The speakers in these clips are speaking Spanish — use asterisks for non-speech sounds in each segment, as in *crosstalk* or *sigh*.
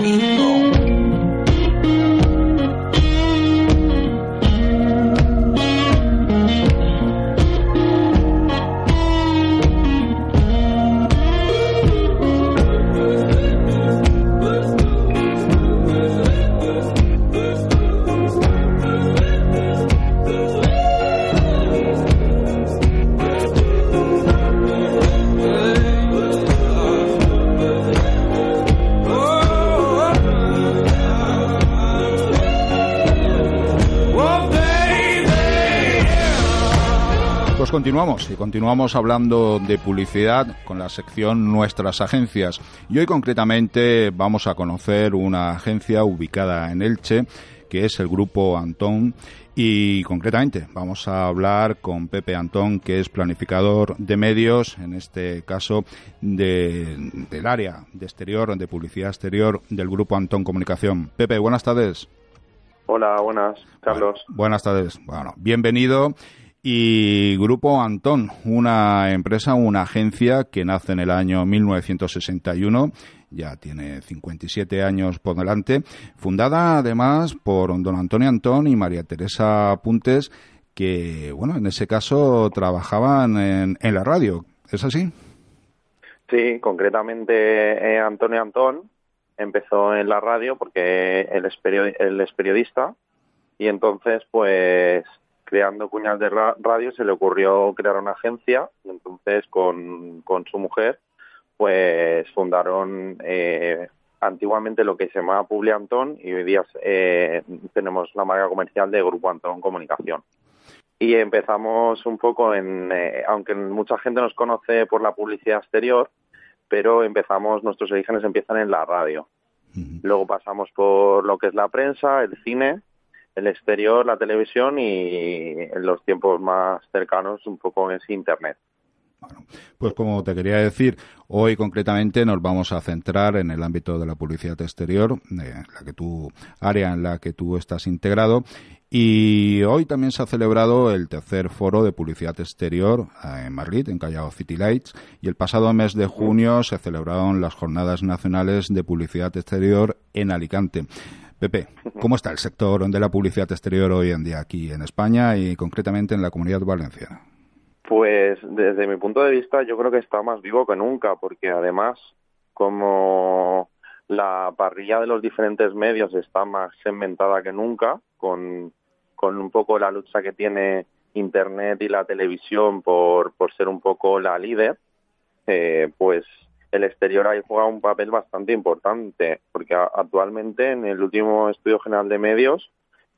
Pues continuamos y continuamos hablando de publicidad con la sección Nuestras agencias. Y hoy concretamente vamos a conocer una agencia ubicada en Elche que es el grupo Antón y concretamente vamos a hablar con Pepe Antón que es planificador de medios, en este caso de, del área de exterior, de publicidad exterior del grupo Antón Comunicación. Pepe, buenas tardes. Hola, buenas, Carlos. Bueno, buenas tardes. Bueno, bienvenido y Grupo Antón, una empresa, una agencia que nace en el año 1961, ya tiene 57 años por delante, fundada además por don Antonio Antón y María Teresa Puntes, que, bueno, en ese caso trabajaban en, en la radio. ¿Es así? Sí, concretamente eh, Antonio Antón empezó en la radio porque él es, él es periodista y entonces pues creando cuñas de radio se le ocurrió crear una agencia y entonces con, con su mujer pues fundaron eh, antiguamente lo que se llamaba Publi Antón y hoy día eh, tenemos la marca comercial de Grupo Antón Comunicación. Y empezamos un poco en, eh, aunque mucha gente nos conoce por la publicidad exterior, pero empezamos, nuestros orígenes empiezan en la radio. Luego pasamos por lo que es la prensa, el cine, el exterior, la televisión y en los tiempos más cercanos un poco es Internet. Pues como te quería decir, hoy concretamente nos vamos a centrar en el ámbito de la publicidad exterior, eh, la que tú, área en la que tú estás integrado. Y hoy también se ha celebrado el tercer foro de publicidad exterior eh, en Madrid, en Callao City Lights, y el pasado mes de junio se celebraron las jornadas nacionales de publicidad exterior en Alicante. Pepe, ¿cómo está el sector de la publicidad exterior hoy en día aquí en España y concretamente en la comunidad valenciana? Pues desde mi punto de vista yo creo que está más vivo que nunca, porque además como la parrilla de los diferentes medios está más segmentada que nunca, con, con un poco la lucha que tiene Internet y la televisión por, por ser un poco la líder, eh, pues el exterior ahí juega un papel bastante importante, porque actualmente en el último estudio general de medios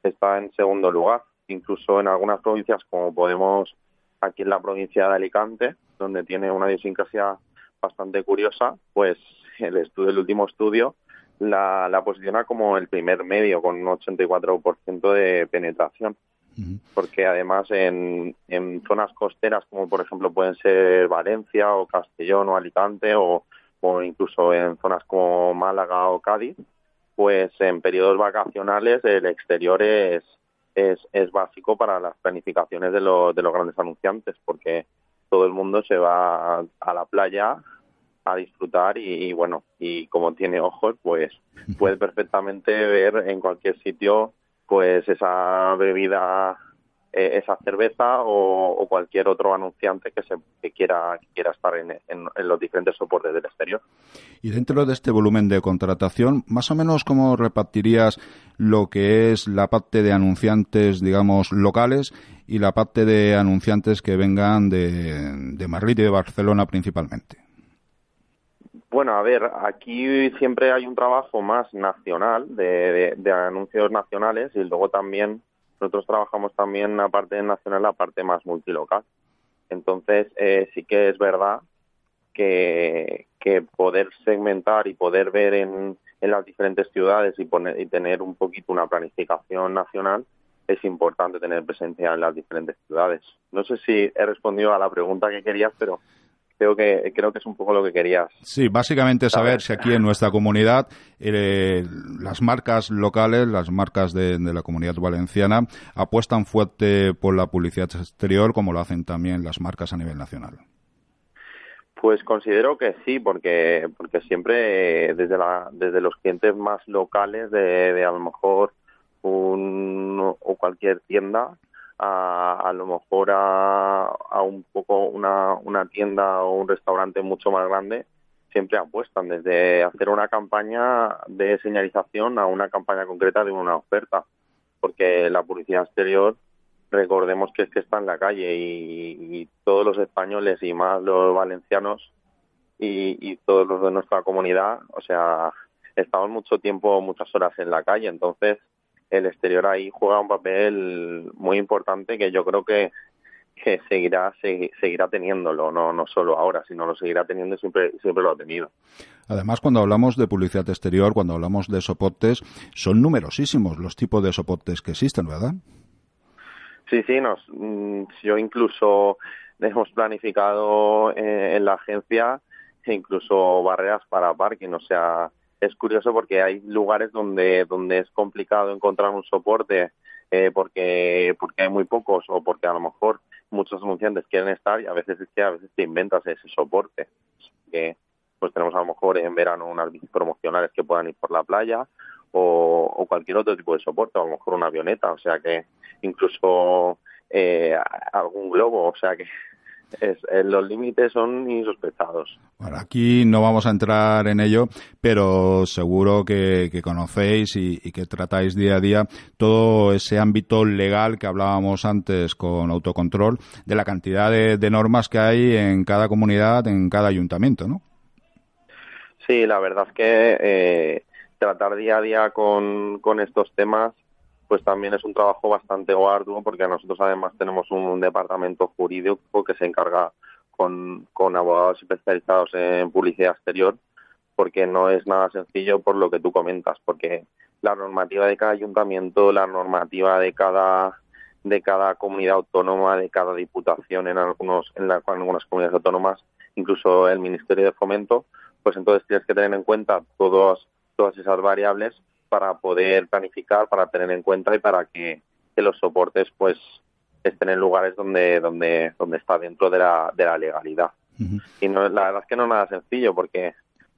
está en segundo lugar, incluso en algunas provincias como Podemos aquí en la provincia de Alicante, donde tiene una idiosincrasia bastante curiosa, pues el estudio, el último estudio la, la posiciona como el primer medio con un 84% de penetración. Porque además en, en zonas costeras como por ejemplo pueden ser Valencia o Castellón o Alicante o, o incluso en zonas como Málaga o Cádiz, pues en periodos vacacionales el exterior es, es, es básico para las planificaciones de, los de los grandes anunciantes, porque todo el mundo se va a, la playa a disfrutar y, bueno, y como tiene ojos, pues puede *laughs* perfectamente ver en cualquier sitio pues esa bebida eh, esa cerveza o, cualquier otro anunciante que se que quiera quiera estar en, en, los diferentes soportes del exterior. Y dentro de este volumen de contratación, más o menos cómo repartirías lo que es la parte de anunciantes, digamos, locales y la parte de anunciantes que vengan de, de Madrid y de Barcelona principalmente. Bueno, a ver, aquí siempre hay un trabajo más nacional de, de anuncios nacionales y luego también nosotros trabajamos también la parte nacional, la parte más multilocal. Entonces, eh, sí que es verdad que, que poder segmentar y poder ver en, en las diferentes ciudades y, poner, y tener un poquito una planificación nacional, es importante tener presencia en las diferentes ciudades. No sé si he respondido a la pregunta que querías, pero creo que creo que es un poco lo que querías. Sí, básicamente saber, si aquí en nuestra comunidad eh, las marcas locales, las marcas de, la comunidad valenciana apuestan fuerte por la publicidad exterior como lo hacen también las marcas a nivel nacional. Pues considero que sí, porque porque siempre eh, desde la desde los clientes más locales de, de a lo mejor un o cualquier tienda a, a lo mejor a, a un poco una, una tienda o un restaurante mucho más grande, siempre apuestan desde hacer una campaña de señalización a una campaña concreta de una oferta, porque la publicidad exterior, recordemos que es que está en la calle y, todos los españoles y más los valencianos y, y, todos los de nuestra comunidad, o sea, estamos mucho tiempo, muchas horas en la calle, entonces el exterior ahí juega un papel muy importante que yo creo que, que seguirá seguirá teniéndolo, no, no solo ahora, sino lo seguirá teniendo y siempre, siempre lo ha tenido. Además, cuando hablamos de publicidad exterior, cuando hablamos de soportes, son numerosísimos los tipos de soportes que existen, ¿verdad? Sí, sí, nos, mm, yo incluso hemos planificado eh, en la agencia incluso barreras para parking, o sea, es curioso porque hay lugares donde, donde es complicado encontrar un soporte eh, porque, porque hay muy pocos o porque a lo mejor muchos anunciantes quieren estar y a veces es que a veces te inventas ese soporte. Que, pues tenemos a lo mejor en verano unas bicis promocionales que puedan ir por la playa o, o cualquier otro tipo de soporte, a lo mejor una avioneta, o sea que incluso eh, algún globo, o sea que es, eh, los límites son insospechados. Bueno, aquí no vamos a entrar en ello, pero seguro que, conocéis y, que tratáis día a día todo ese ámbito legal que hablábamos antes con autocontrol, de la cantidad de, normas que hay en cada comunidad, en cada ayuntamiento, ¿no? Sí, la verdad es que eh, tratar día a día con, con estos temas pues también es un trabajo bastante arduo porque nosotros además tenemos un, departamento jurídico que se encarga con, con abogados especializados en publicidad exterior porque no es nada sencillo por lo que tú comentas, porque la normativa de cada ayuntamiento, la normativa de cada de cada comunidad autónoma, de cada diputación en algunos en, la, en algunas comunidades autónomas, incluso el Ministerio de Fomento, pues entonces tienes que tener en cuenta todos, todas esas variables para poder planificar, para tener en cuenta y para que, los soportes pues estén en lugares donde donde donde está dentro de la, de la legalidad. Y no, la verdad es que no es nada sencillo porque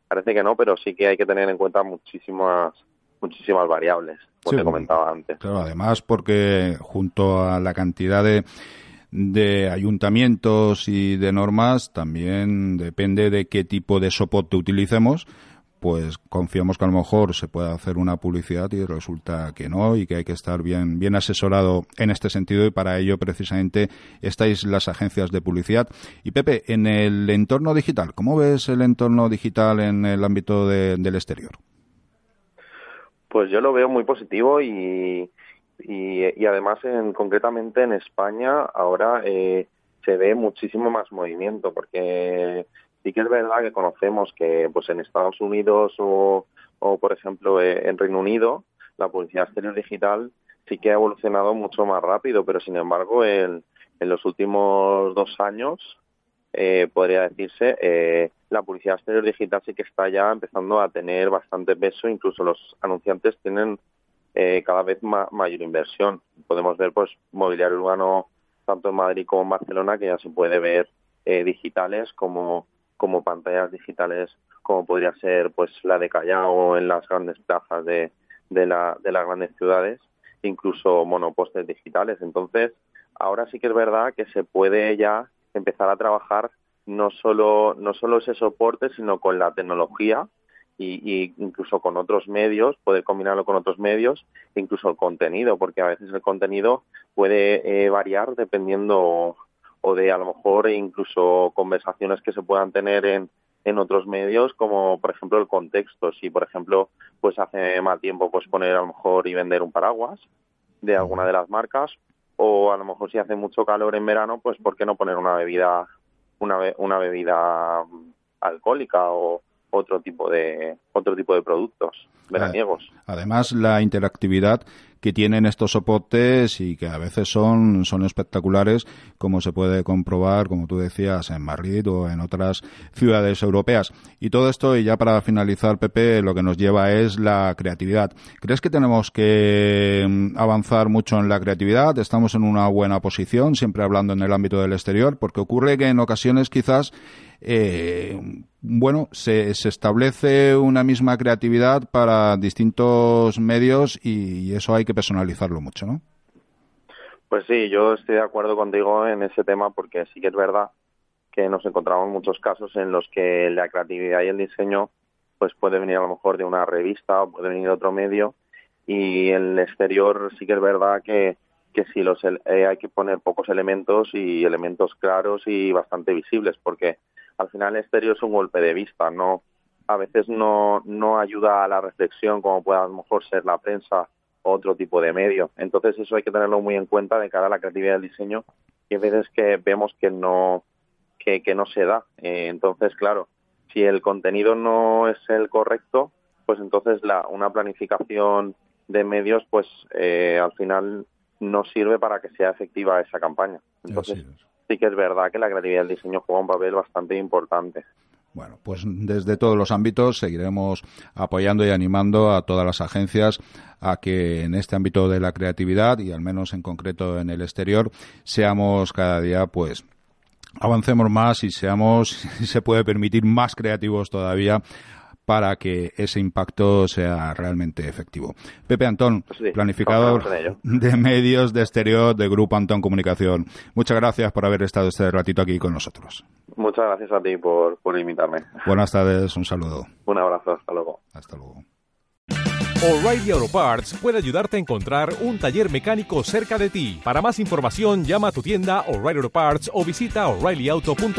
parece que no, pero sí que hay que tener en cuenta muchísimas muchísimas variables, como te comentaba antes. Claro, además porque junto a la cantidad de de ayuntamientos y de normas también depende de qué tipo de soporte utilicemos pues confiamos que a lo mejor se puede hacer una publicidad y resulta que no y que hay que estar bien bien asesorado en este sentido y para ello precisamente estáis las agencias de publicidad. Y Pepe, en el entorno digital, ¿cómo ves el entorno digital en el ámbito del exterior? Pues yo lo veo muy positivo y, y, además en, concretamente en España ahora eh, se ve muchísimo más movimiento porque sí que es verdad que conocemos que pues en Estados Unidos o, o por ejemplo eh, en Reino Unido la publicidad exterior digital sí que ha evolucionado mucho más rápido, pero sin embargo en, en los últimos dos años eh, podría decirse eh, la publicidad exterior digital sí que está ya empezando a tener bastante peso, incluso los anunciantes tienen eh, cada vez mayor inversión. Podemos ver pues mobiliario urbano tanto en Madrid como en Barcelona que ya se puede ver eh, digitales como como pantallas digitales como podría ser pues la de Callao en las grandes plazas de, de, la, de las grandes ciudades, incluso monopostes digitales. Entonces, ahora sí que es verdad que se puede ya empezar a trabajar no solo, no solo ese soporte, sino con la tecnología y, y, incluso con otros medios, poder combinarlo con otros medios, incluso el contenido, porque a veces el contenido puede eh, variar dependiendo o de a lo mejor incluso conversaciones que se puedan tener en, en otros medios como por ejemplo el contexto si por ejemplo pues hace mal tiempo pues poner a lo mejor y vender un paraguas de alguna de las marcas o a lo mejor si hace mucho calor en verano pues por qué no poner una bebida una, una bebida alcohólica o, otro tipo de otro tipo de productos veraniegos. Además, la interactividad que tienen estos soportes y que a veces son, son espectaculares, como se puede comprobar, como tú decías, en Madrid o en otras ciudades europeas. Y todo esto, y ya para finalizar, Pepe, lo que nos lleva es la creatividad. ¿Crees que tenemos que mm, avanzar mucho en la creatividad? ¿Estamos en una buena posición, siempre hablando en el ámbito del exterior? Porque ocurre que en ocasiones quizás eh, bueno, se, se, establece una misma creatividad para distintos medios y, eso hay que personalizarlo mucho, ¿no? Pues sí, yo estoy de acuerdo contigo en ese tema porque sí que es verdad que nos encontramos muchos casos en los que la creatividad y el diseño pues puede venir a lo mejor de una revista o puede venir de otro medio y el exterior sí que es verdad que, que sí los, eh, hay que poner pocos elementos y elementos claros y bastante visibles porque al final el exterior es un golpe de vista, no a veces no, no ayuda a la reflexión como puede a lo mejor ser la prensa otro tipo de medio. Entonces eso hay que tenerlo muy en cuenta de cara a la creatividad del diseño y a veces que vemos que no que, que no se da. Eh, entonces, claro, si el contenido no es el correcto, pues entonces la, una planificación de medios, pues eh, al final no sirve para que sea efectiva esa campaña. Entonces, sí que es verdad que la creatividad del diseño juega un papel bastante importante. Bueno, pues desde todos los ámbitos seguiremos apoyando y animando a todas las agencias a que en este ámbito de la creatividad y al menos en concreto en el exterior seamos cada día pues avancemos más y seamos, *laughs* si se puede permitir, más creativos todavía para que ese impacto sea realmente efectivo. Pepe Antón, pues planificador *laughs* de medios de exterior de Grupo Antón Comunicación. Muchas gracias por haber estado este ratito aquí con nosotros. Muchas gracias a ti por, por invitarme. Buenas tardes, un saludo. Un abrazo, hasta luego. Hasta luego. O'Reilly Auto Parts puede ayudarte a encontrar un taller mecánico cerca de ti. Para más información, llama a tu tienda O'Reilly Auto Parts o visita oreillyauto.com.